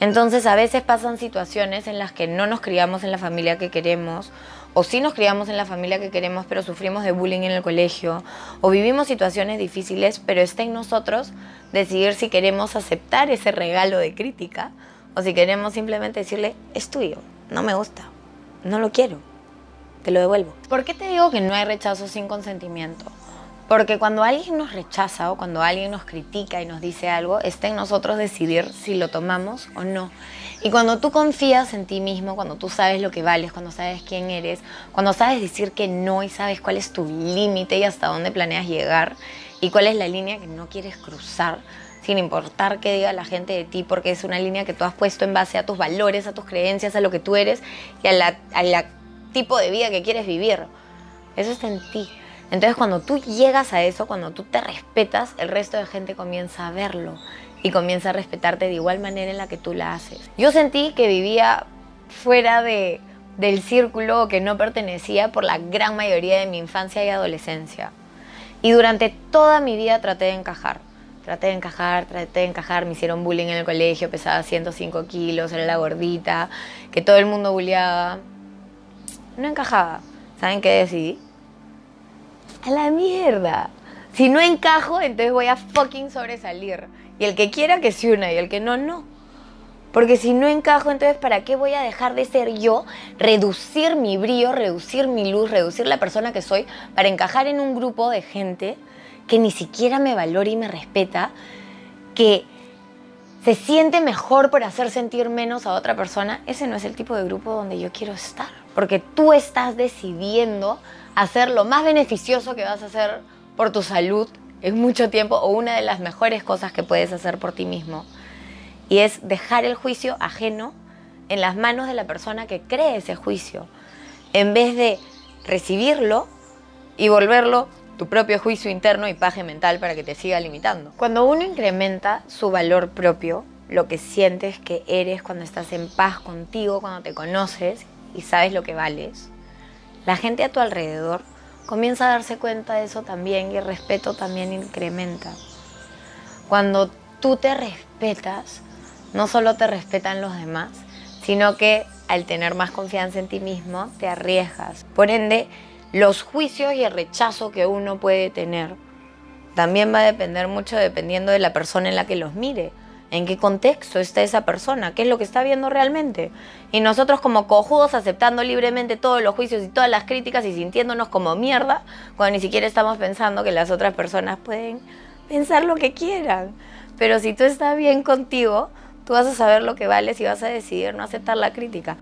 Entonces a veces pasan situaciones en las que no nos criamos en la familia que queremos, o sí nos criamos en la familia que queremos, pero sufrimos de bullying en el colegio, o vivimos situaciones difíciles, pero está en nosotros decidir si queremos aceptar ese regalo de crítica o si queremos simplemente decirle, es tuyo, no me gusta, no lo quiero, te lo devuelvo. ¿Por qué te digo que no hay rechazo sin consentimiento? Porque cuando alguien nos rechaza o cuando alguien nos critica y nos dice algo, está en nosotros decidir si lo tomamos o no. Y cuando tú confías en ti mismo, cuando tú sabes lo que vales, cuando sabes quién eres, cuando sabes decir que no y sabes cuál es tu límite y hasta dónde planeas llegar y cuál es la línea que no quieres cruzar, sin importar qué diga la gente de ti, porque es una línea que tú has puesto en base a tus valores, a tus creencias, a lo que tú eres y al la tipo de vida que quieres vivir. Eso está en ti. Entonces cuando tú llegas a eso, cuando tú te respetas, el resto de gente comienza a verlo y comienza a respetarte de igual manera en la que tú la haces. Yo sentí que vivía fuera de, del círculo que no pertenecía por la gran mayoría de mi infancia y adolescencia. Y durante toda mi vida traté de encajar. Traté de encajar, traté de encajar, me hicieron bullying en el colegio, pesaba 105 kilos, era la gordita, que todo el mundo bulleaba. No encajaba. ¿Saben qué decidí? A la mierda. Si no encajo, entonces voy a fucking sobresalir. Y el que quiera que se una y el que no, no. Porque si no encajo, entonces ¿para qué voy a dejar de ser yo, reducir mi brillo, reducir mi luz, reducir la persona que soy para encajar en un grupo de gente que ni siquiera me valora y me respeta, que se siente mejor por hacer sentir menos a otra persona? Ese no es el tipo de grupo donde yo quiero estar. Porque tú estás decidiendo hacer lo más beneficioso que vas a hacer por tu salud en mucho tiempo o una de las mejores cosas que puedes hacer por ti mismo. Y es dejar el juicio ajeno en las manos de la persona que cree ese juicio, en vez de recibirlo y volverlo tu propio juicio interno y paje mental para que te siga limitando. Cuando uno incrementa su valor propio, lo que sientes que eres cuando estás en paz contigo, cuando te conoces y sabes lo que vales, la gente a tu alrededor comienza a darse cuenta de eso también y el respeto también incrementa. Cuando tú te respetas, no solo te respetan los demás, sino que al tener más confianza en ti mismo, te arriesgas. Por ende, los juicios y el rechazo que uno puede tener también va a depender mucho dependiendo de la persona en la que los mire en qué contexto está esa persona, qué es lo que está viendo realmente. Y nosotros como cojudos aceptando libremente todos los juicios y todas las críticas y sintiéndonos como mierda, cuando ni siquiera estamos pensando que las otras personas pueden pensar lo que quieran. Pero si tú estás bien contigo, tú vas a saber lo que vales y vas a decidir no aceptar la crítica.